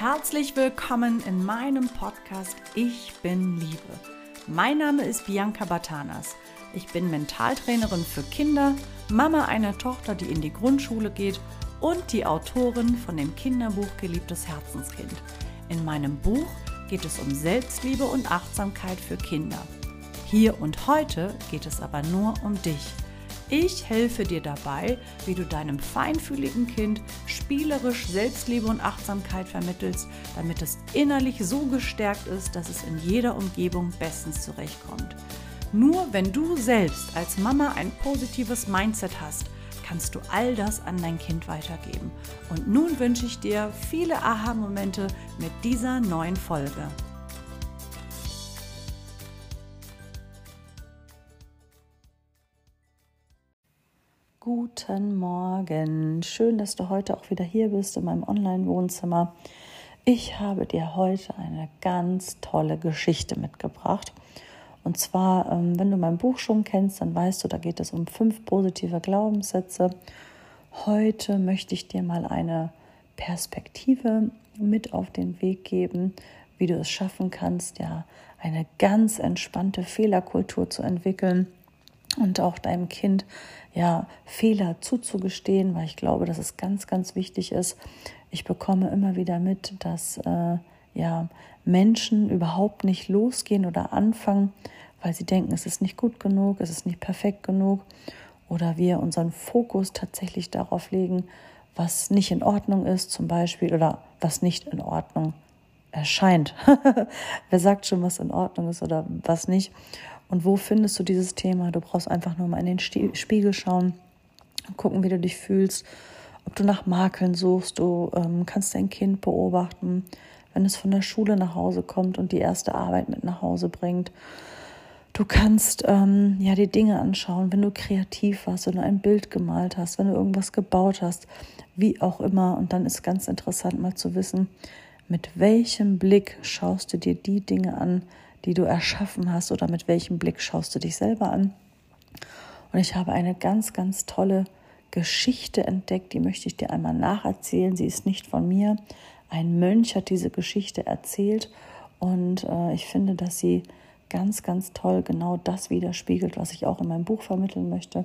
Herzlich willkommen in meinem Podcast Ich bin Liebe. Mein Name ist Bianca Batanas. Ich bin Mentaltrainerin für Kinder, Mama einer Tochter, die in die Grundschule geht und die Autorin von dem Kinderbuch Geliebtes Herzenskind. In meinem Buch geht es um Selbstliebe und Achtsamkeit für Kinder. Hier und heute geht es aber nur um dich. Ich helfe dir dabei, wie du deinem feinfühligen Kind spielerisch Selbstliebe und Achtsamkeit vermittelst, damit es innerlich so gestärkt ist, dass es in jeder Umgebung bestens zurechtkommt. Nur wenn du selbst als Mama ein positives Mindset hast, kannst du all das an dein Kind weitergeben. Und nun wünsche ich dir viele Aha-Momente mit dieser neuen Folge. Guten Morgen. Schön, dass du heute auch wieder hier bist in meinem Online-Wohnzimmer. Ich habe dir heute eine ganz tolle Geschichte mitgebracht. Und zwar, ähm, wenn du mein Buch schon kennst, dann weißt du, da geht es um fünf positive Glaubenssätze. Heute möchte ich dir mal eine Perspektive mit auf den Weg geben, wie du es schaffen kannst, ja, eine ganz entspannte Fehlerkultur zu entwickeln und auch deinem Kind ja Fehler zuzugestehen, weil ich glaube, dass es ganz, ganz wichtig ist. Ich bekomme immer wieder mit, dass äh, ja Menschen überhaupt nicht losgehen oder anfangen, weil sie denken, es ist nicht gut genug, es ist nicht perfekt genug oder wir unseren Fokus tatsächlich darauf legen, was nicht in Ordnung ist, zum Beispiel, oder was nicht in Ordnung erscheint. Wer sagt schon, was in Ordnung ist oder was nicht? Und wo findest du dieses Thema? Du brauchst einfach nur mal in den Spiegel schauen, gucken, wie du dich fühlst, ob du nach Makeln suchst. Du ähm, kannst dein Kind beobachten, wenn es von der Schule nach Hause kommt und die erste Arbeit mit nach Hause bringt. Du kannst ähm, ja die Dinge anschauen, wenn du kreativ warst, wenn du ein Bild gemalt hast, wenn du irgendwas gebaut hast, wie auch immer. Und dann ist ganz interessant mal zu wissen, mit welchem Blick schaust du dir die Dinge an, die du erschaffen hast oder mit welchem Blick schaust du dich selber an. Und ich habe eine ganz, ganz tolle Geschichte entdeckt, die möchte ich dir einmal nacherzählen. Sie ist nicht von mir. Ein Mönch hat diese Geschichte erzählt und äh, ich finde, dass sie ganz, ganz toll genau das widerspiegelt, was ich auch in meinem Buch vermitteln möchte.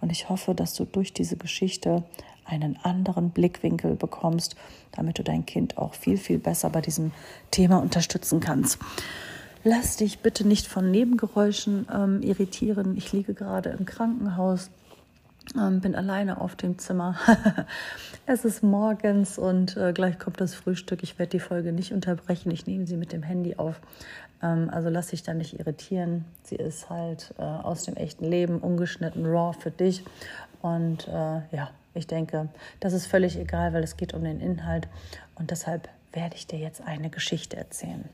Und ich hoffe, dass du durch diese Geschichte einen anderen Blickwinkel bekommst, damit du dein Kind auch viel, viel besser bei diesem Thema unterstützen kannst. Lass dich bitte nicht von Nebengeräuschen ähm, irritieren. Ich liege gerade im Krankenhaus, ähm, bin alleine auf dem Zimmer. es ist morgens und äh, gleich kommt das Frühstück. Ich werde die Folge nicht unterbrechen. Ich nehme sie mit dem Handy auf. Ähm, also lass dich da nicht irritieren. Sie ist halt äh, aus dem echten Leben, ungeschnitten, raw für dich. Und äh, ja, ich denke, das ist völlig egal, weil es geht um den Inhalt. Und deshalb werde ich dir jetzt eine Geschichte erzählen.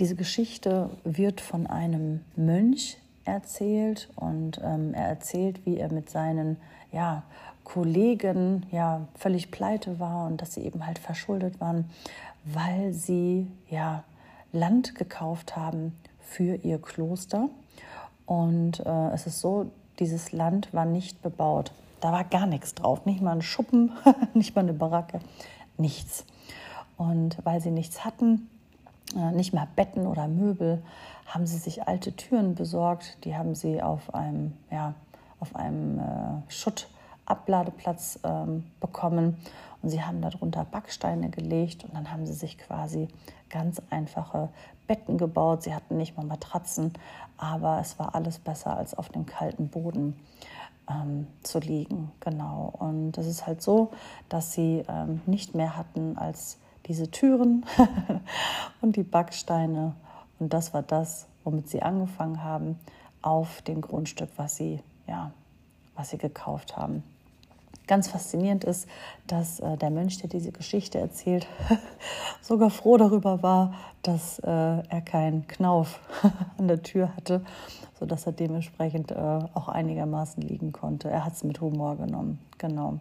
Diese Geschichte wird von einem Mönch erzählt und ähm, er erzählt, wie er mit seinen ja, Kollegen ja völlig pleite war und dass sie eben halt verschuldet waren, weil sie ja Land gekauft haben für ihr Kloster. Und äh, es ist so, dieses Land war nicht bebaut. Da war gar nichts drauf, nicht mal ein Schuppen, nicht mal eine Baracke, nichts. Und weil sie nichts hatten, nicht mehr Betten oder Möbel, haben sie sich alte Türen besorgt. Die haben sie auf einem, ja, auf einem äh, Schuttabladeplatz ähm, bekommen und sie haben darunter Backsteine gelegt und dann haben sie sich quasi ganz einfache Betten gebaut. Sie hatten nicht mal Matratzen, aber es war alles besser als auf dem kalten Boden ähm, zu liegen. Genau. Und es ist halt so, dass sie ähm, nicht mehr hatten als diese Türen und die Backsteine. Und das war das, womit sie angefangen haben auf dem Grundstück, was sie, ja, was sie gekauft haben. Ganz faszinierend ist, dass äh, der Mönch, der diese Geschichte erzählt, sogar froh darüber war, dass äh, er keinen Knauf an der Tür hatte, sodass er dementsprechend äh, auch einigermaßen liegen konnte. Er hat es mit Humor genommen, genau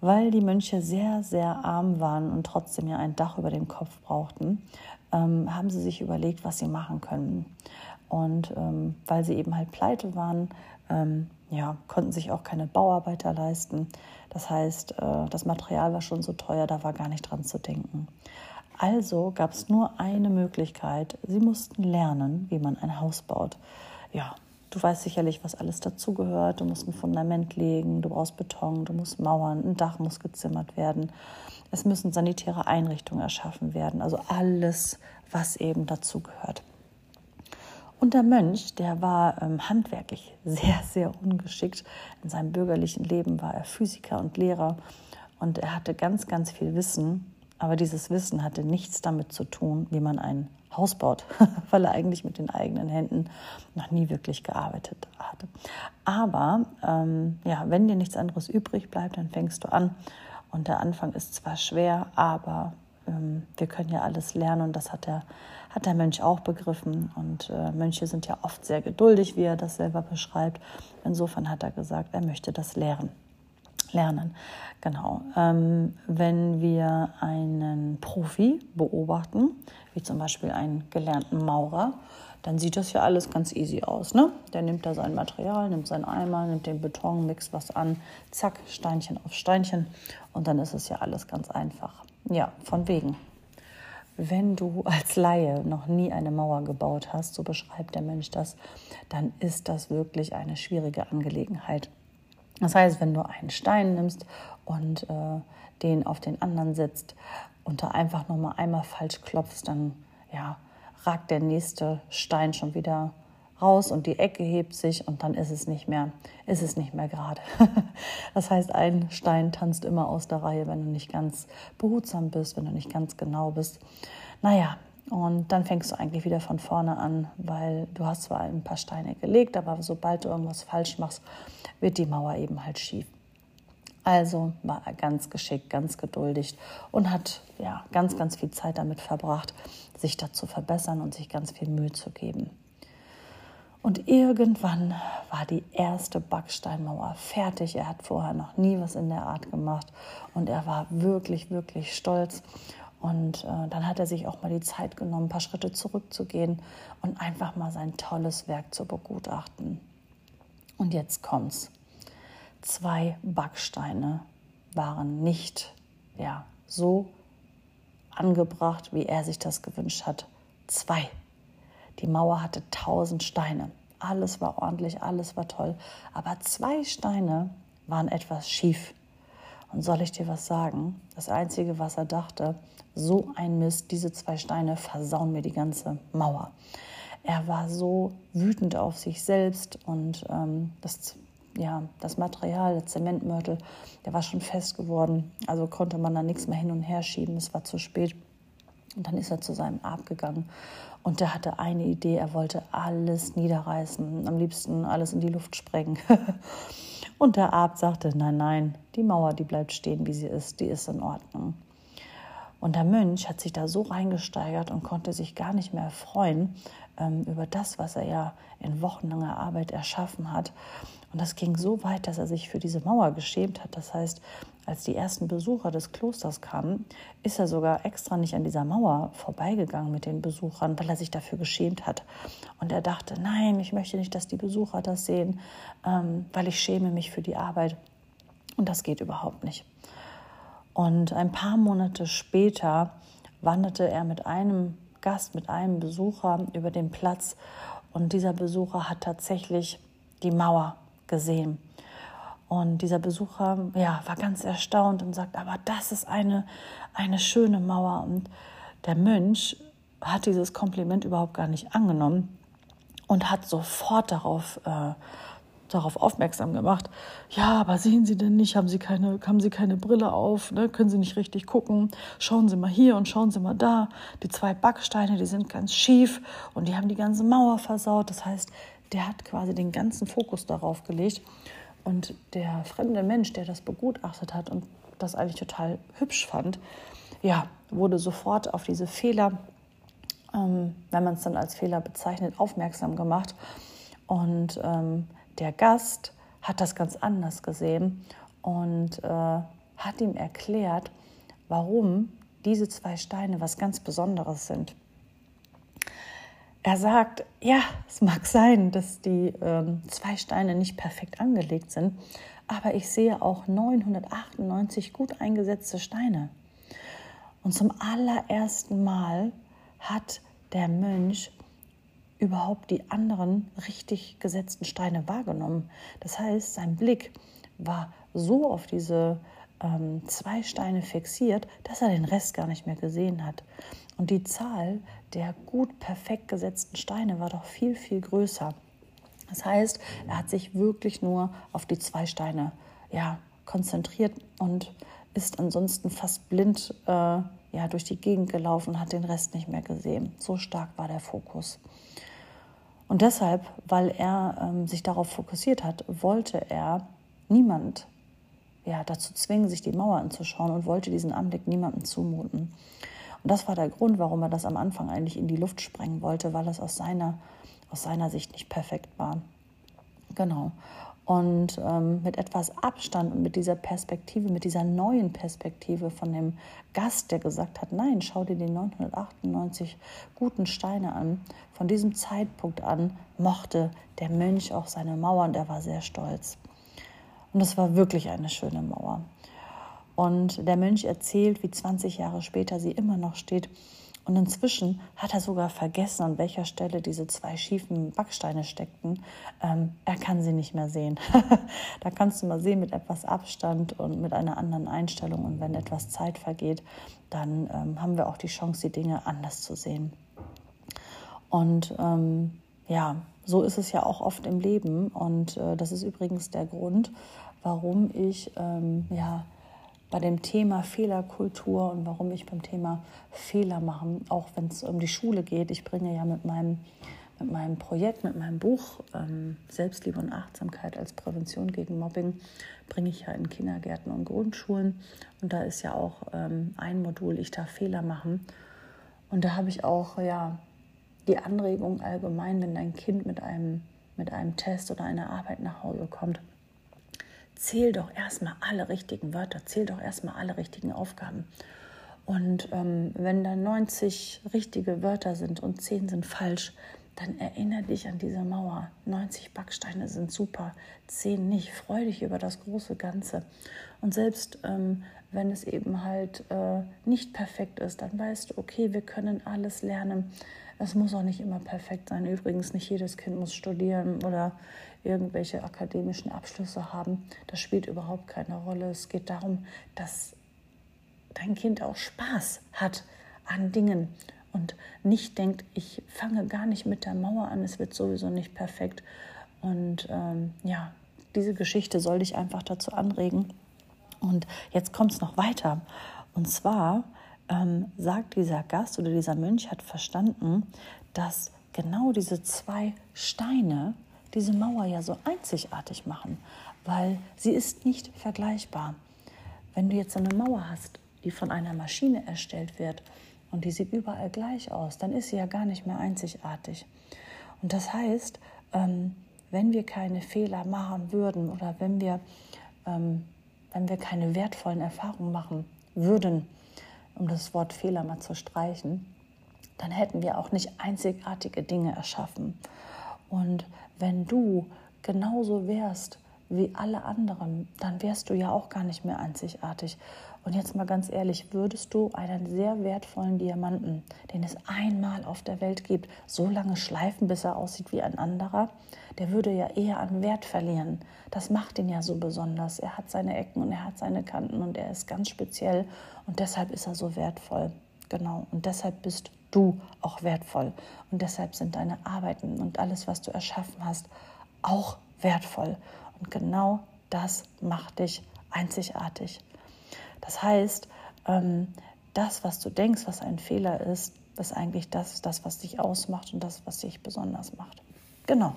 weil die Mönche sehr, sehr arm waren und trotzdem ja ein Dach über dem Kopf brauchten, ähm, haben sie sich überlegt, was sie machen können. Und ähm, weil sie eben halt pleite waren, ähm, ja, konnten sich auch keine Bauarbeiter leisten. Das heißt, äh, das Material war schon so teuer, da war gar nicht dran zu denken. Also gab es nur eine Möglichkeit. Sie mussten lernen, wie man ein Haus baut. Ja, du weißt sicherlich, was alles dazugehört. Du musst ein Fundament legen, du brauchst Beton, du musst Mauern, ein Dach muss gezimmert werden. Es müssen sanitäre Einrichtungen erschaffen werden. Also alles, was eben dazugehört. Und der Mönch, der war ähm, handwerklich sehr, sehr ungeschickt. In seinem bürgerlichen Leben war er Physiker und Lehrer und er hatte ganz, ganz viel Wissen. Aber dieses Wissen hatte nichts damit zu tun, wie man ein Haus baut, weil er eigentlich mit den eigenen Händen noch nie wirklich gearbeitet hatte. Aber ähm, ja, wenn dir nichts anderes übrig bleibt, dann fängst du an. Und der Anfang ist zwar schwer, aber ähm, wir können ja alles lernen und das hat der, hat der Mönch auch begriffen. Und äh, Mönche sind ja oft sehr geduldig, wie er das selber beschreibt. Insofern hat er gesagt, er möchte das lehren. Lernen. Genau. Ähm, wenn wir einen Profi beobachten, wie zum Beispiel einen gelernten Maurer, dann sieht das ja alles ganz easy aus. Ne? Der nimmt da sein Material, nimmt seinen Eimer, nimmt den Beton, mixt was an, zack, Steinchen auf Steinchen und dann ist es ja alles ganz einfach. Ja, von wegen. Wenn du als Laie noch nie eine Mauer gebaut hast, so beschreibt der Mensch das, dann ist das wirklich eine schwierige Angelegenheit. Das heißt, wenn du einen Stein nimmst und äh, den auf den anderen setzt und da einfach noch mal einmal falsch klopfst, dann ja, ragt der nächste Stein schon wieder raus und die Ecke hebt sich und dann ist es nicht mehr, ist es nicht mehr gerade. das heißt, ein Stein tanzt immer aus der Reihe, wenn du nicht ganz behutsam bist, wenn du nicht ganz genau bist. Naja, und dann fängst du eigentlich wieder von vorne an, weil du hast zwar ein paar Steine gelegt, aber sobald du irgendwas falsch machst, wird die Mauer eben halt schief. Also war er ganz geschickt, ganz geduldig und hat ja ganz, ganz viel Zeit damit verbracht, sich da zu verbessern und sich ganz viel Mühe zu geben. Und irgendwann war die erste Backsteinmauer fertig. Er hat vorher noch nie was in der Art gemacht und er war wirklich, wirklich stolz. Und äh, dann hat er sich auch mal die Zeit genommen, ein paar Schritte zurückzugehen und einfach mal sein tolles Werk zu begutachten. Und jetzt kommt's. Zwei Backsteine waren nicht ja, so angebracht, wie er sich das gewünscht hat. Zwei. Die Mauer hatte tausend Steine. Alles war ordentlich, alles war toll. Aber zwei Steine waren etwas schief. Und soll ich dir was sagen? Das Einzige, was er dachte, so ein Mist, diese zwei Steine versauen mir die ganze Mauer. Er war so wütend auf sich selbst und ähm, das, ja, das Material, der Zementmörtel, der war schon fest geworden. Also konnte man da nichts mehr hin und her schieben. Es war zu spät. Und dann ist er zu seinem Arp gegangen und der hatte eine Idee, er wollte alles niederreißen, am liebsten alles in die Luft sprengen. und der Arp sagte, nein, nein, die Mauer, die bleibt stehen, wie sie ist, die ist in Ordnung. Und der Mönch hat sich da so reingesteigert und konnte sich gar nicht mehr freuen ähm, über das, was er ja in wochenlanger Arbeit erschaffen hat. Und das ging so weit, dass er sich für diese Mauer geschämt hat. Das heißt, als die ersten Besucher des Klosters kamen, ist er sogar extra nicht an dieser Mauer vorbeigegangen mit den Besuchern, weil er sich dafür geschämt hat. Und er dachte, nein, ich möchte nicht, dass die Besucher das sehen, ähm, weil ich schäme mich für die Arbeit. Und das geht überhaupt nicht. Und ein paar Monate später wanderte er mit einem Gast, mit einem Besucher über den Platz. Und dieser Besucher hat tatsächlich die Mauer gesehen. Und dieser Besucher ja, war ganz erstaunt und sagt, aber das ist eine, eine schöne Mauer. Und der Mönch hat dieses Kompliment überhaupt gar nicht angenommen und hat sofort darauf, äh, darauf aufmerksam gemacht. Ja, aber sehen Sie denn nicht, haben Sie keine, haben Sie keine Brille auf, ne? können Sie nicht richtig gucken? Schauen Sie mal hier und schauen Sie mal da. Die zwei Backsteine, die sind ganz schief und die haben die ganze Mauer versaut. Das heißt, der hat quasi den ganzen Fokus darauf gelegt. Und der fremde Mensch, der das begutachtet hat und das eigentlich total hübsch fand, ja, wurde sofort auf diese Fehler, ähm, wenn man es dann als Fehler bezeichnet, aufmerksam gemacht. Und ähm, der Gast hat das ganz anders gesehen und äh, hat ihm erklärt, warum diese zwei Steine was ganz Besonderes sind. Er sagt, ja, es mag sein, dass die ähm, zwei Steine nicht perfekt angelegt sind, aber ich sehe auch 998 gut eingesetzte Steine. Und zum allerersten Mal hat der Mönch überhaupt die anderen richtig gesetzten Steine wahrgenommen. Das heißt, sein Blick war so auf diese ähm, zwei Steine fixiert, dass er den Rest gar nicht mehr gesehen hat. Und die Zahl der gut perfekt gesetzten Steine war doch viel, viel größer. Das heißt, er hat sich wirklich nur auf die zwei Steine ja, konzentriert und ist ansonsten fast blind äh, ja, durch die Gegend gelaufen, hat den Rest nicht mehr gesehen. So stark war der Fokus. Und deshalb, weil er ähm, sich darauf fokussiert hat, wollte er niemand ja, dazu zwingen, sich die Mauer anzuschauen und wollte diesen Anblick niemandem zumuten. Und das war der Grund, warum er das am Anfang eigentlich in die Luft sprengen wollte, weil es aus seiner, aus seiner Sicht nicht perfekt war. Genau. Und ähm, mit etwas Abstand und mit dieser Perspektive, mit dieser neuen Perspektive von dem Gast, der gesagt hat, nein, schau dir die 998 guten Steine an. Von diesem Zeitpunkt an mochte der Mönch auch seine Mauer und er war sehr stolz. Und es war wirklich eine schöne Mauer. Und der Mönch erzählt, wie 20 Jahre später sie immer noch steht. Und inzwischen hat er sogar vergessen, an welcher Stelle diese zwei schiefen Backsteine steckten. Ähm, er kann sie nicht mehr sehen. da kannst du mal sehen mit etwas Abstand und mit einer anderen Einstellung. Und wenn etwas Zeit vergeht, dann ähm, haben wir auch die Chance, die Dinge anders zu sehen. Und ähm, ja, so ist es ja auch oft im Leben. Und äh, das ist übrigens der Grund, warum ich ähm, ja, bei dem Thema Fehlerkultur und warum ich beim Thema Fehler machen, auch wenn es um die Schule geht, ich bringe ja mit meinem, mit meinem Projekt, mit meinem Buch ähm, Selbstliebe und Achtsamkeit als Prävention gegen Mobbing, bringe ich ja in Kindergärten und Grundschulen. Und da ist ja auch ähm, ein Modul, ich darf Fehler machen. Und da habe ich auch ja, die Anregung allgemein, wenn dein Kind mit einem, mit einem Test oder einer Arbeit nach Hause kommt, zähl doch erstmal alle richtigen Wörter, zähl doch erstmal alle richtigen Aufgaben. Und ähm, wenn da 90 richtige Wörter sind und 10 sind falsch, dann erinnere dich an diese Mauer. 90 Backsteine sind super, 10 nicht. Freu dich über das große Ganze. Und selbst ähm, wenn es eben halt äh, nicht perfekt ist, dann weißt du, okay, wir können alles lernen. Es muss auch nicht immer perfekt sein. Übrigens, nicht jedes Kind muss studieren oder irgendwelche akademischen Abschlüsse haben. Das spielt überhaupt keine Rolle. Es geht darum, dass dein Kind auch Spaß hat an Dingen und nicht denkt, ich fange gar nicht mit der Mauer an, es wird sowieso nicht perfekt. Und ähm, ja, diese Geschichte soll dich einfach dazu anregen. Und jetzt kommt es noch weiter. Und zwar ähm, sagt dieser Gast oder dieser Mönch hat verstanden, dass genau diese zwei Steine diese Mauer ja so einzigartig machen, weil sie ist nicht vergleichbar. Wenn du jetzt eine Mauer hast, die von einer Maschine erstellt wird und die sieht überall gleich aus, dann ist sie ja gar nicht mehr einzigartig. Und das heißt, ähm, wenn wir keine Fehler machen würden oder wenn wir, ähm, wenn wir keine wertvollen Erfahrungen machen würden, um das Wort Fehler mal zu streichen, dann hätten wir auch nicht einzigartige Dinge erschaffen. Und wenn du genauso wärst wie alle anderen, dann wärst du ja auch gar nicht mehr einzigartig. Und jetzt mal ganz ehrlich, würdest du einen sehr wertvollen Diamanten, den es einmal auf der Welt gibt, so lange schleifen, bis er aussieht wie ein anderer? Der würde ja eher an Wert verlieren. Das macht ihn ja so besonders. Er hat seine Ecken und er hat seine Kanten und er ist ganz speziell und deshalb ist er so wertvoll. Genau. Und deshalb bist du auch wertvoll. Und deshalb sind deine Arbeiten und alles, was du erschaffen hast, auch wertvoll. Und genau das macht dich einzigartig. Das heißt, ähm, das, was du denkst, was ein Fehler ist, ist eigentlich das, das, was dich ausmacht und das, was dich besonders macht. Genau.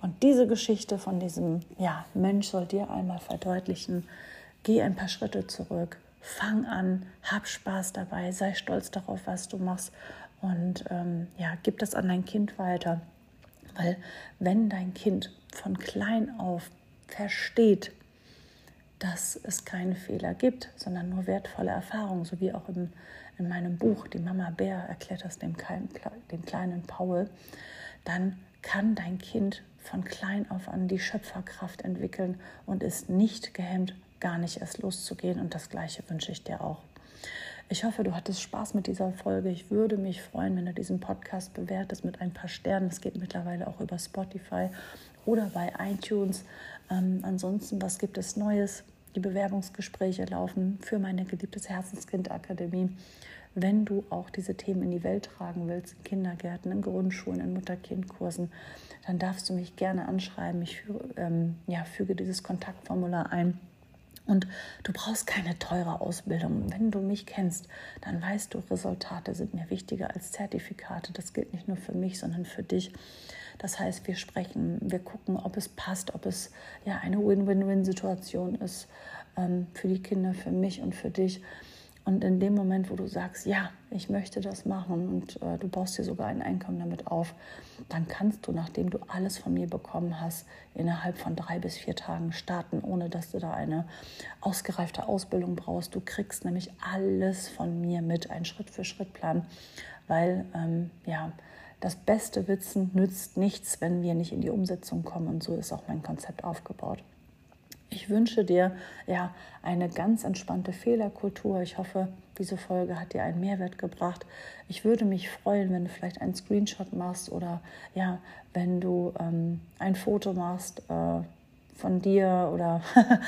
Und diese Geschichte von diesem ja, Mönch soll dir einmal verdeutlichen, geh ein paar Schritte zurück, fang an, hab Spaß dabei, sei stolz darauf, was du machst und ähm, ja, gib das an dein Kind weiter. Weil wenn dein Kind von klein auf versteht, dass es keine Fehler gibt, sondern nur wertvolle Erfahrungen, so wie auch in, in meinem Buch, die Mama Bär erklärt das dem, dem kleinen Paul, dann kann dein Kind von klein auf an die Schöpferkraft entwickeln und ist nicht gehemmt, gar nicht erst loszugehen. Und das Gleiche wünsche ich dir auch. Ich hoffe, du hattest Spaß mit dieser Folge. Ich würde mich freuen, wenn du diesen Podcast bewertest mit ein paar Sternen. Es geht mittlerweile auch über Spotify oder bei iTunes. Ähm, ansonsten, was gibt es Neues? Die Bewerbungsgespräche laufen für meine geliebtes Herzenskind Akademie. Wenn du auch diese Themen in die Welt tragen willst, in Kindergärten, in Grundschulen, in Mutter-Kind-Kursen, dann darfst du mich gerne anschreiben. Ich ähm, ja, füge dieses Kontaktformular ein. Und du brauchst keine teure Ausbildung. Wenn du mich kennst, dann weißt du, Resultate sind mir wichtiger als Zertifikate. Das gilt nicht nur für mich, sondern für dich. Das heißt, wir sprechen, wir gucken, ob es passt, ob es ja eine Win-Win-Win-Situation ist ähm, für die Kinder, für mich und für dich. Und in dem Moment, wo du sagst, ja, ich möchte das machen und äh, du baust dir sogar ein Einkommen damit auf, dann kannst du, nachdem du alles von mir bekommen hast, innerhalb von drei bis vier Tagen starten, ohne dass du da eine ausgereifte Ausbildung brauchst. Du kriegst nämlich alles von mir mit, einen Schritt-für-Schritt-Plan, weil ähm, ja, das beste Wissen nützt nichts, wenn wir nicht in die Umsetzung kommen. Und so ist auch mein Konzept aufgebaut. Ich wünsche dir ja eine ganz entspannte Fehlerkultur. Ich hoffe, diese Folge hat dir einen Mehrwert gebracht. Ich würde mich freuen, wenn du vielleicht einen Screenshot machst oder ja, wenn du ähm, ein Foto machst äh, von dir oder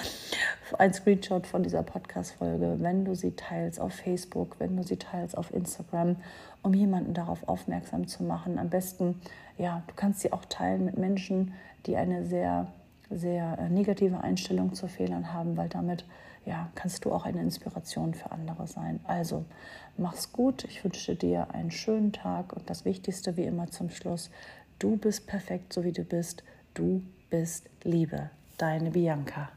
ein Screenshot von dieser Podcast-Folge, wenn du sie teilst auf Facebook, wenn du sie teilst auf Instagram, um jemanden darauf aufmerksam zu machen. Am besten, ja, du kannst sie auch teilen mit Menschen, die eine sehr sehr äh, negative Einstellung zu Fehlern haben, weil damit ja, kannst du auch eine Inspiration für andere sein. Also mach's gut, ich wünsche dir einen schönen Tag und das Wichtigste wie immer zum Schluss, du bist perfekt, so wie du bist, du bist Liebe. Deine Bianca.